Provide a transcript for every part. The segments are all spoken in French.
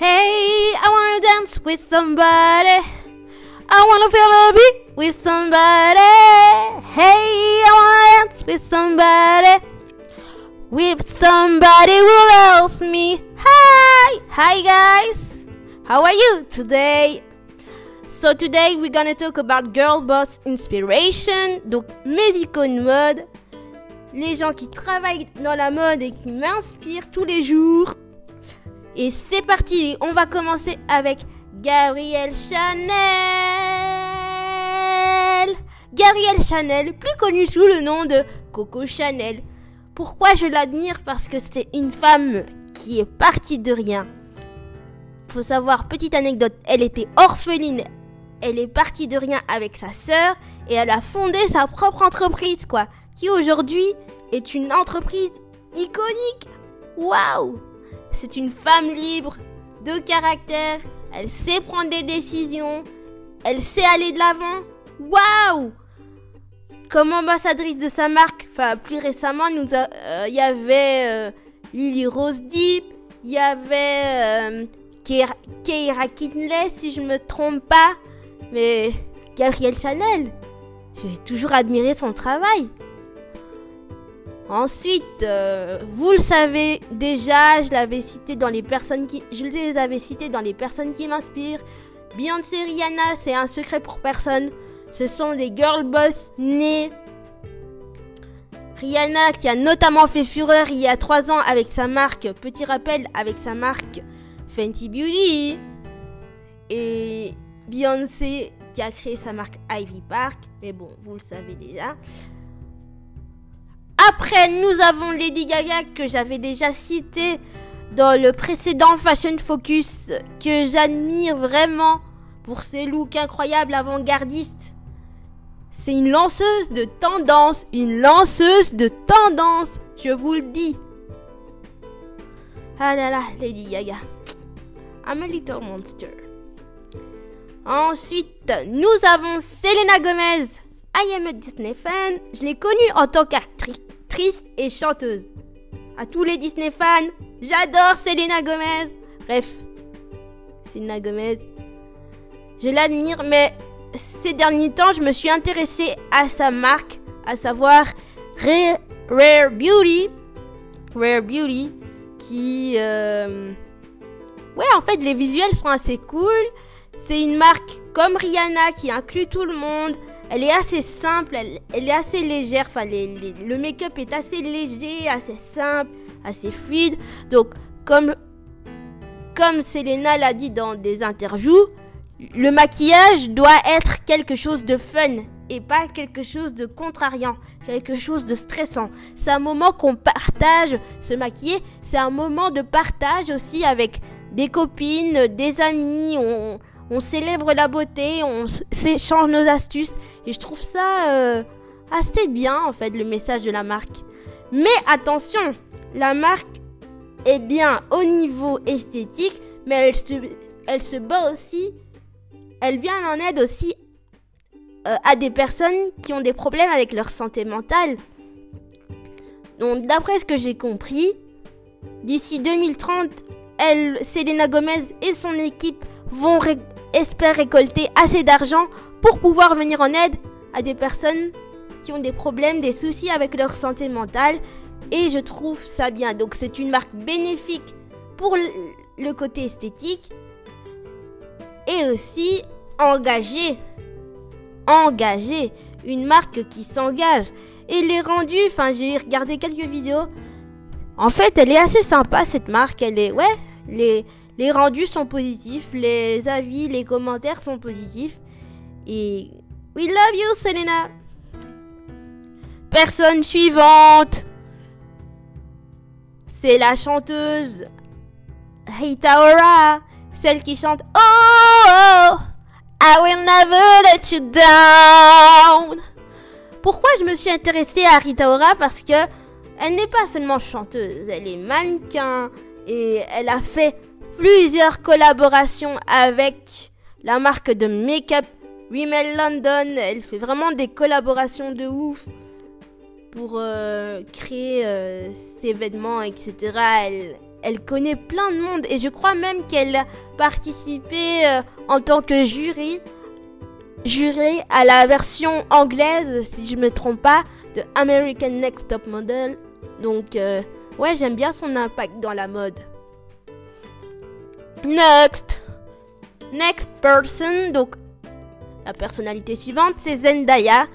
Hey, I wanna dance with somebody. I wanna feel the beat with somebody. Hey, I wanna dance with somebody. With somebody who loves me. Hi, hi guys. How are you today? So today we're gonna talk about girl boss inspiration. Donc mes mode, les gens qui travaillent dans la mode et qui m'inspirent tous les jours. Et c'est parti, on va commencer avec Gabrielle Chanel. Gabrielle Chanel, plus connue sous le nom de Coco Chanel. Pourquoi je l'admire Parce que c'est une femme qui est partie de rien. Faut savoir, petite anecdote, elle était orpheline. Elle est partie de rien avec sa sœur et elle a fondé sa propre entreprise, quoi. Qui aujourd'hui est une entreprise iconique. Waouh c'est une femme libre, de caractère, elle sait prendre des décisions, elle sait aller de l'avant. Waouh! Comme ambassadrice de sa marque, enfin plus récemment, il euh, y avait euh, Lily Rose Deep, il y avait euh, Keira Kidney si je me trompe pas, mais Gabrielle Chanel, j'ai toujours admiré son travail. Ensuite, euh, vous le savez déjà, je l'avais cité dans les personnes qui, je les avais cités dans les personnes qui m'inspirent. Beyoncé, Rihanna, c'est un secret pour personne. Ce sont des girl boss nées. Rihanna qui a notamment fait fureur il y a 3 ans avec sa marque, petit rappel, avec sa marque Fenty Beauty. Et Beyoncé qui a créé sa marque Ivy Park. Mais bon, vous le savez déjà. Après, nous avons Lady Gaga que j'avais déjà cité dans le précédent Fashion Focus, que j'admire vraiment pour ses looks incroyables avant-gardistes. C'est une lanceuse de tendance, une lanceuse de tendance, je vous le dis. Ah là là, Lady Gaga. I'm a little monster. Ensuite, nous avons Selena Gomez. I am a Disney fan. Je l'ai connue en tant qu'actrice et chanteuse. À tous les Disney fans, j'adore Selena Gomez. Bref, Selena Gomez, je l'admire, mais ces derniers temps, je me suis intéressée à sa marque, à savoir Rare, Beauty. Rare Beauty, qui... Euh, ouais, en fait, les visuels sont assez cool. C'est une marque comme Rihanna qui inclut tout le monde elle est assez simple, elle, est assez légère. Enfin, le make-up est assez léger, assez simple, assez fluide. Donc, comme, comme Selena l'a dit dans des interviews, le maquillage doit être quelque chose de fun et pas quelque chose de contrariant, quelque chose de stressant. C'est un moment qu'on partage, se maquiller, c'est un moment de partage aussi avec des copines, des amis, on, on célèbre la beauté, on s'échange nos astuces. Et je trouve ça euh, assez bien, en fait, le message de la marque. Mais attention, la marque est bien au niveau esthétique, mais elle se, bat aussi, elle vient en aide aussi euh, à des personnes qui ont des problèmes avec leur santé mentale. Donc, d'après ce que j'ai compris, d'ici 2030, elle, Selena Gomez et son équipe vont espère récolter assez d'argent pour pouvoir venir en aide à des personnes qui ont des problèmes, des soucis avec leur santé mentale. Et je trouve ça bien. Donc c'est une marque bénéfique pour le côté esthétique et aussi engagée. Engagée. Une marque qui s'engage. Et les rendus, enfin j'ai regardé quelques vidéos. En fait, elle est assez sympa cette marque. Elle est, ouais, les, les rendus sont positifs, les avis, les commentaires sont positifs. Et we love you, Selena. Personne suivante. C'est la chanteuse Rita Ora, celle qui chante Oh, oh, I will never let you down. Pourquoi je me suis intéressée à Rita Ora? Parce que elle n'est pas seulement chanteuse, elle est mannequin et elle a fait plusieurs collaborations avec la marque de make-up Rimmel London. Elle fait vraiment des collaborations de ouf pour euh, créer euh, ses etc. Elle, connaît plein de monde et je crois même qu'elle a participé euh, en tant que jury, à la version anglaise, si je me trompe pas, de American Next Top Model. Donc, euh, ouais, j'aime bien son impact dans la mode. Next! Next person, donc la personnalité suivante, c'est Zendaya.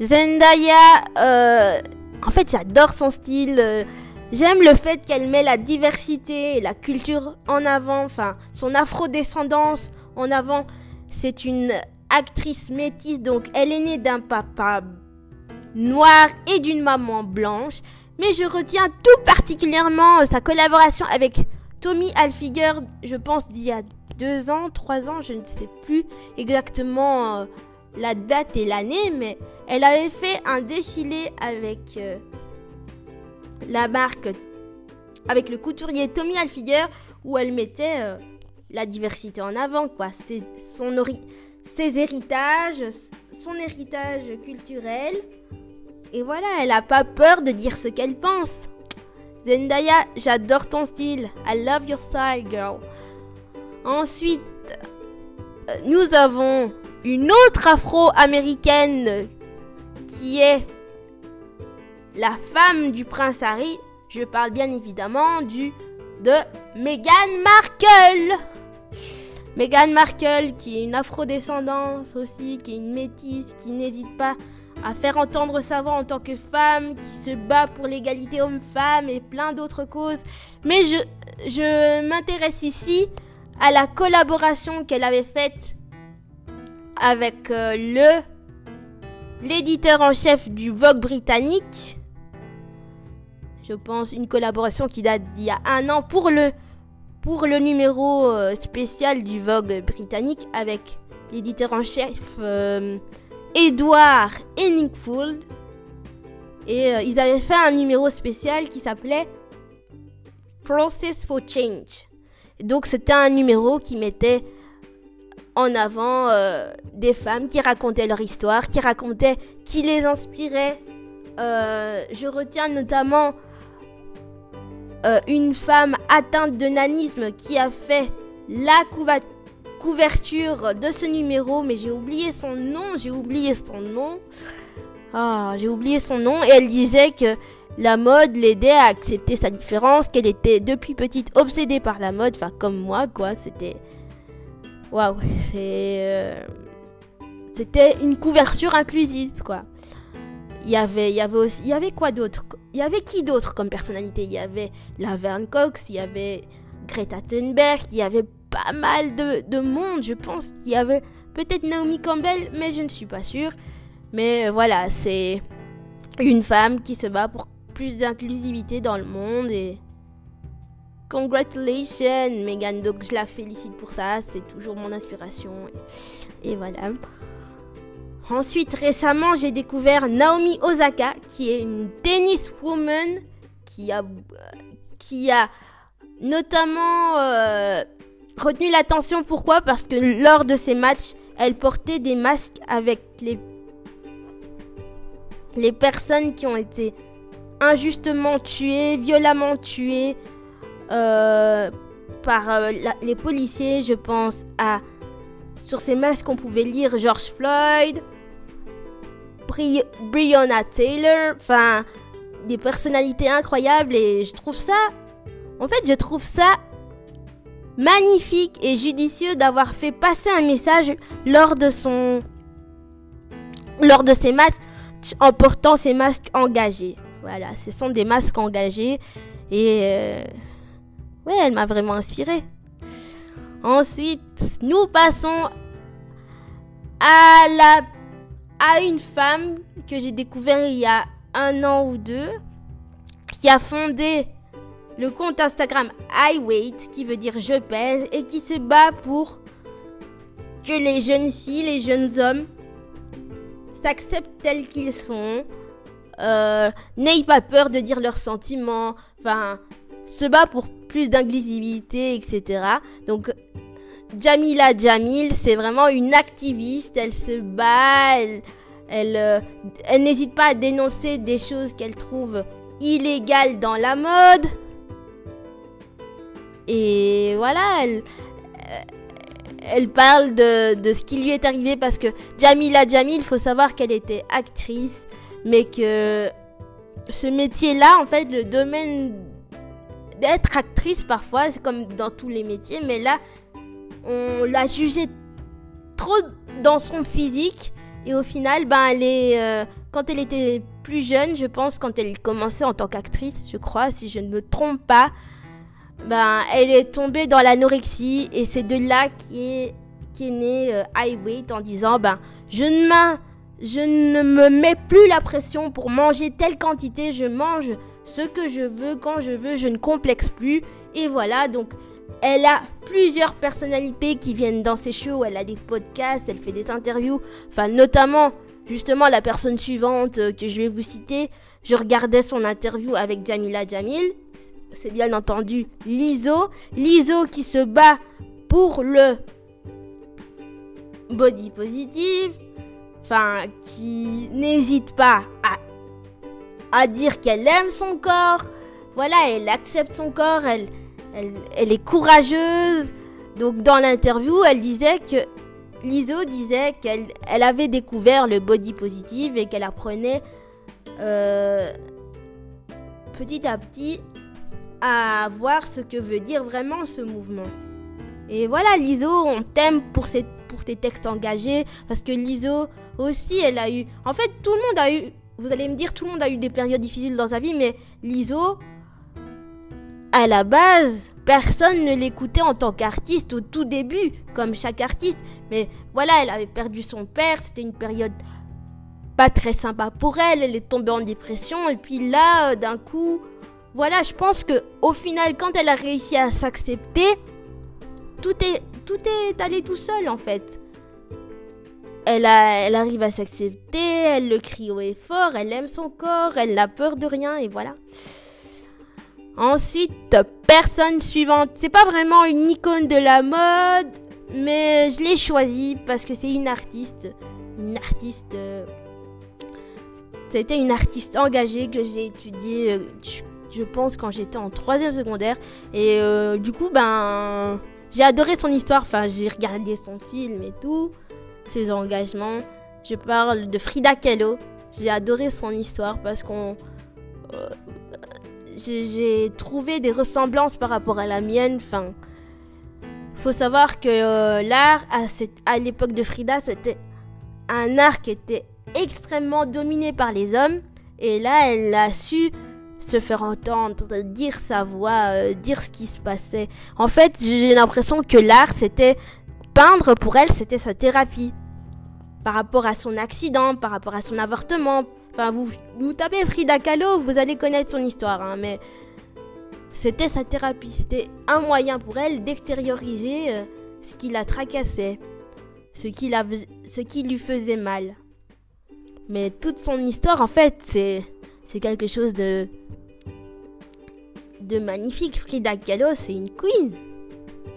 Zendaya, euh, en fait, j'adore son style. Euh, j'aime le fait qu'elle met la diversité et la culture en avant, enfin, son afro-descendance en avant. C'est une actrice métisse, donc elle est née d'un papa noir et d'une maman blanche. Mais je retiens tout particulièrement sa collaboration avec Tommy Hilfiger, je pense d'il y a deux ans, trois ans, je ne sais plus exactement euh, la date et l'année, mais elle avait fait un défilé avec euh, la marque, avec le couturier Tommy Hilfiger, où elle mettait euh, la diversité en avant, quoi. Ses, son ses héritages, son héritage culturel. Et voilà, elle n'a pas peur de dire ce qu'elle pense. Zendaya, j'adore ton style. I love your style, girl. Ensuite, euh, nous avons une autre afro-américaine qui est la femme du prince Harry. Je parle bien évidemment du de Meghan Markle. Meghan Markle qui est une afro-descendance aussi, qui est une métisse, qui n'hésite pas à faire entendre sa voix en tant que femme, qui se bat pour l'égalité homme-femme et plein d'autres causes. Mais je, je m'intéresse ici à la collaboration qu'elle avait faite avec euh, le l'éditeur en chef du Vogue britannique. Je pense une collaboration qui date d'il y a un an pour le pour le numéro euh, spécial du Vogue britannique avec l'éditeur en chef euh, Edward Henningfold. Et ils avaient fait un numéro spécial qui s'appelait Process for Change. Donc c'était un numéro qui mettait en avant euh, des femmes qui racontaient leur histoire, qui racontaient, qui les inspirait. Euh, je retiens notamment euh, une femme atteinte de nanisme qui a fait la couverture de ce numéro, mais j'ai oublié son nom, j'ai oublié son nom. Ah, j'ai oublié son nom et elle disait que la mode l'aidait à accepter sa différence, qu'elle était depuis petite obsédée par la mode, enfin comme moi quoi, c'était waouh, c'est euh, c'était une couverture inclusive quoi. Il y avait il y avait aussi il y avait quoi d'autre Il y avait qui d'autre comme personnalité? Il y avait Laverne Cox, il y avait Greta Thunberg, il y avait pas mal de, de monde, je pense qu'il y avait peut-être Naomi Campbell, mais je ne suis pas sûre. Mais voilà, c'est une femme qui se bat pour plus d'inclusivité dans le monde et Congratulations Megan, donc je la félicite pour ça, c'est toujours mon inspiration. Et, voilà. Ensuite, récemment, j'ai découvert Naomi Osaka, qui est une tennis woman qui a, qui a notamment euh, retenu l'attention. Pourquoi? Parce que lors de ses matchs, elle portait des masques avec les, les personnes qui ont été injustement tuées, violemment tuées, euh, par euh, les policiers. Je pense à sur ces masques on pouvait lire George Floyd, Bri Breonna Taylor, enfin des personnalités incroyables et je trouve ça, en fait je trouve ça magnifique et judicieux d'avoir fait passer un message lors de son lors de ses matchs en portant ces masques engagés. Voilà, ce sont des masques engagés et euh, Ouais, elle m'a vraiment inspiré. Ensuite, nous passons à à une femme que j'ai découvert il y a un an ou deux qui a fondé le compte Instagram iWait qui veut dire je pèse et qui se bat pour que les jeunes filles, les jeunes hommes s'acceptent tels qu'ils sont, euh, n'aient pas peur de dire leurs sentiments, enfin se bat pour plus d'inclusivité, etc. Donc, Jamila Jamil, c'est vraiment une activiste. Elle se bat, euh, elle n'hésite pas à dénoncer des choses qu'elle trouve illégales dans la mode. Et voilà, elle, elle parle de, de, ce qui lui est arrivé parce que Jamila Jamil, il faut savoir qu'elle était actrice, mais que ce métier-là, en fait, le domaine d'être actrice parfois, c'est comme dans tous les métiers, mais là, on l'a jugée trop dans son physique. Et au final, ben, elle est, euh, quand elle était plus jeune, je pense, quand elle commençait en tant qu'actrice, je crois, si je ne me trompe pas, ben, elle est tombée dans l'anorexie et c'est de là qu'est est né euh, Weight en disant, ben, je ne, je ne me mets plus la pression pour manger telle quantité, je mange ce que je veux quand je veux, je ne complexe plus. Et voilà, donc elle a plusieurs personnalités qui viennent dans ses shows, elle a des podcasts, elle fait des interviews, enfin notamment justement la personne suivante euh, que je vais vous citer, je regardais son interview avec Jamila Jamil, c'est bien entendu Liso, Liso qui se bat pour le body positive, enfin qui n'hésite pas à, dire qu'elle aime son corps, voilà, elle accepte son corps, elle, est courageuse. Donc dans l'interview, elle disait que Liso disait qu'elle elle avait découvert le body positive et qu'elle apprenait euh, petit à petit à voir ce que veut dire vraiment ce mouvement. Et voilà, Liso, on t'aime pour, pour tes textes engagés parce que Liso aussi, elle a eu. En fait, tout le monde a eu. Vous allez me dire, tout le monde a eu des périodes difficiles dans sa vie, mais Liso, à la base, personne ne l'écoutait en tant qu'artiste au tout début, comme chaque artiste. Mais voilà, elle avait perdu son père, c'était une période pas très sympa pour elle, elle est tombée en dépression, et puis là, d'un coup, voilà, je pense que au final, quand elle a réussi à s'accepter, tout est, allé tout seul en fait. Elle, arrive à s'accepter, elle le crie haut et fort, elle aime son corps, elle n'a peur de rien, et voilà. Ensuite, personne suivante. C'est pas vraiment une icône de la mode, mais je l'ai choisie parce que c'est une artiste. Une artiste. C'était une artiste engagée que j'ai étudiée, euh, je, pense, quand j'étais en troisième secondaire. Et euh, du coup, ben. J'ai adoré son histoire. Enfin, j'ai regardé son film et tout. Ses engagements. Je parle de Frida Kahlo. J'ai adoré son histoire parce qu'on. Euh, j'ai trouvé des ressemblances par rapport à la mienne. Enfin, faut savoir que euh, l'art à, à l'époque de Frida, c'était un art qui était extrêmement dominé par les hommes. Et là, elle a su se faire entendre, dire sa voix, euh, dire ce qui se passait. En fait, j'ai l'impression que l'art, c'était peindre pour elle, c'était sa thérapie. Par rapport à son accident, par rapport à son avortement, Enfin, vous, vous tapez Frida Kahlo, vous allez connaître son histoire, hein, mais c'était sa thérapie. C'était un moyen pour elle d'extérioriser euh, ce qui la tracassait, ce qui, la, ce qui lui faisait mal. Mais toute son histoire, en fait, c'est, c'est quelque chose de, de magnifique. Frida Kahlo, c'est une queen.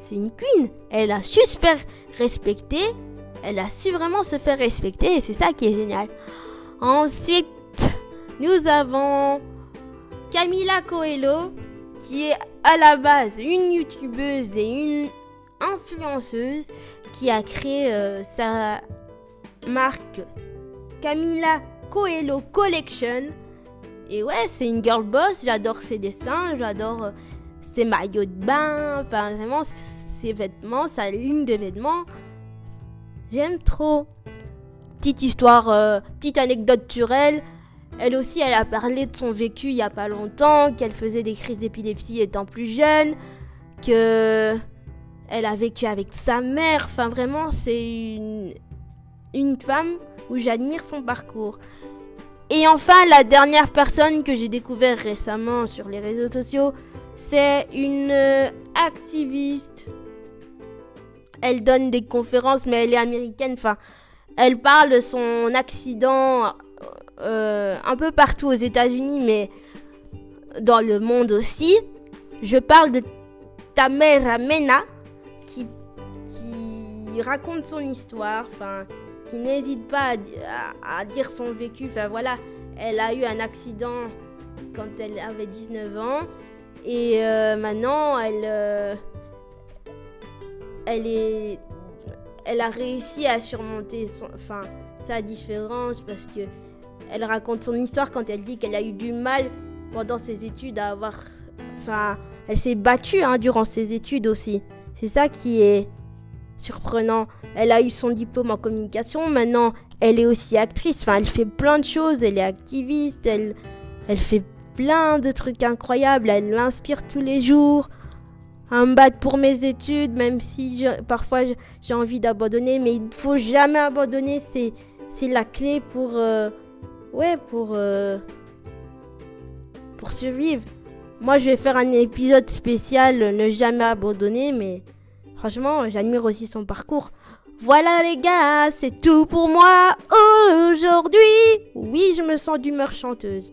C'est une queen. Elle a su se faire respecter. Elle a su vraiment se faire respecter et c'est ça qui est génial. Ensuite, nous avons Camila Coelho, qui est à la base une youtubeuse et une influenceuse qui a créé euh, sa marque Camila Coelho Collection. Et ouais, c'est une girl boss, j'adore ses dessins, j'adore euh, ses maillots de bain, enfin vraiment ses vêtements, sa ligne de vêtements. J'aime trop petite histoire, euh, petite anecdote sur elle. Elle aussi, elle a parlé de son vécu il y a pas longtemps, qu'elle faisait des crises d'épilepsie étant plus jeune, que elle a vécu avec sa mère. Enfin, vraiment, c'est une, une femme où j'admire son parcours. Et enfin, la dernière personne que j'ai découvert récemment sur les réseaux sociaux, c'est une activiste. Elle donne des conférences, mais elle est américaine. Enfin, elle parle de son accident euh, un peu partout aux États-Unis, mais dans le monde aussi. Je parle de Tamera Mena qui, qui raconte son histoire, enfin, n'hésite pas à, dire son vécu. Enfin voilà, elle a eu un accident quand elle avait 19 ans Et euh, maintenant, elle, euh, elle est, elle a réussi à surmonter enfin, sa différence parce que elle raconte son histoire quand elle dit qu'elle a eu du mal pendant ses études à avoir, enfin, elle s'est battue hein, durant ses études aussi. C'est ça qui est surprenant. Elle a eu son diplôme en communication. Maintenant, elle est aussi actrice. Enfin, elle fait plein de choses. Elle est activiste. Elle, elle fait plein de trucs incroyables. Elle m'inspire tous les jours à me pour mes études, même si parfois j'ai envie d'abandonner. Mais il ne faut jamais abandonner. C'est, c'est la clé pour, euh, ouais, pour, euh, pour survivre. Moi, je vais faire un épisode spécial, ne jamais abandonner, mais franchement, j'admire aussi son parcours. Voilà les gars, c'est tout pour moi aujourd'hui. Oui, je me sens d'humeur chanteuse.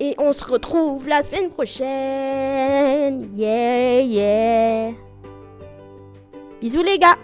Et on se retrouve la semaine prochaine. Yeah, yeah. Bisous les gars.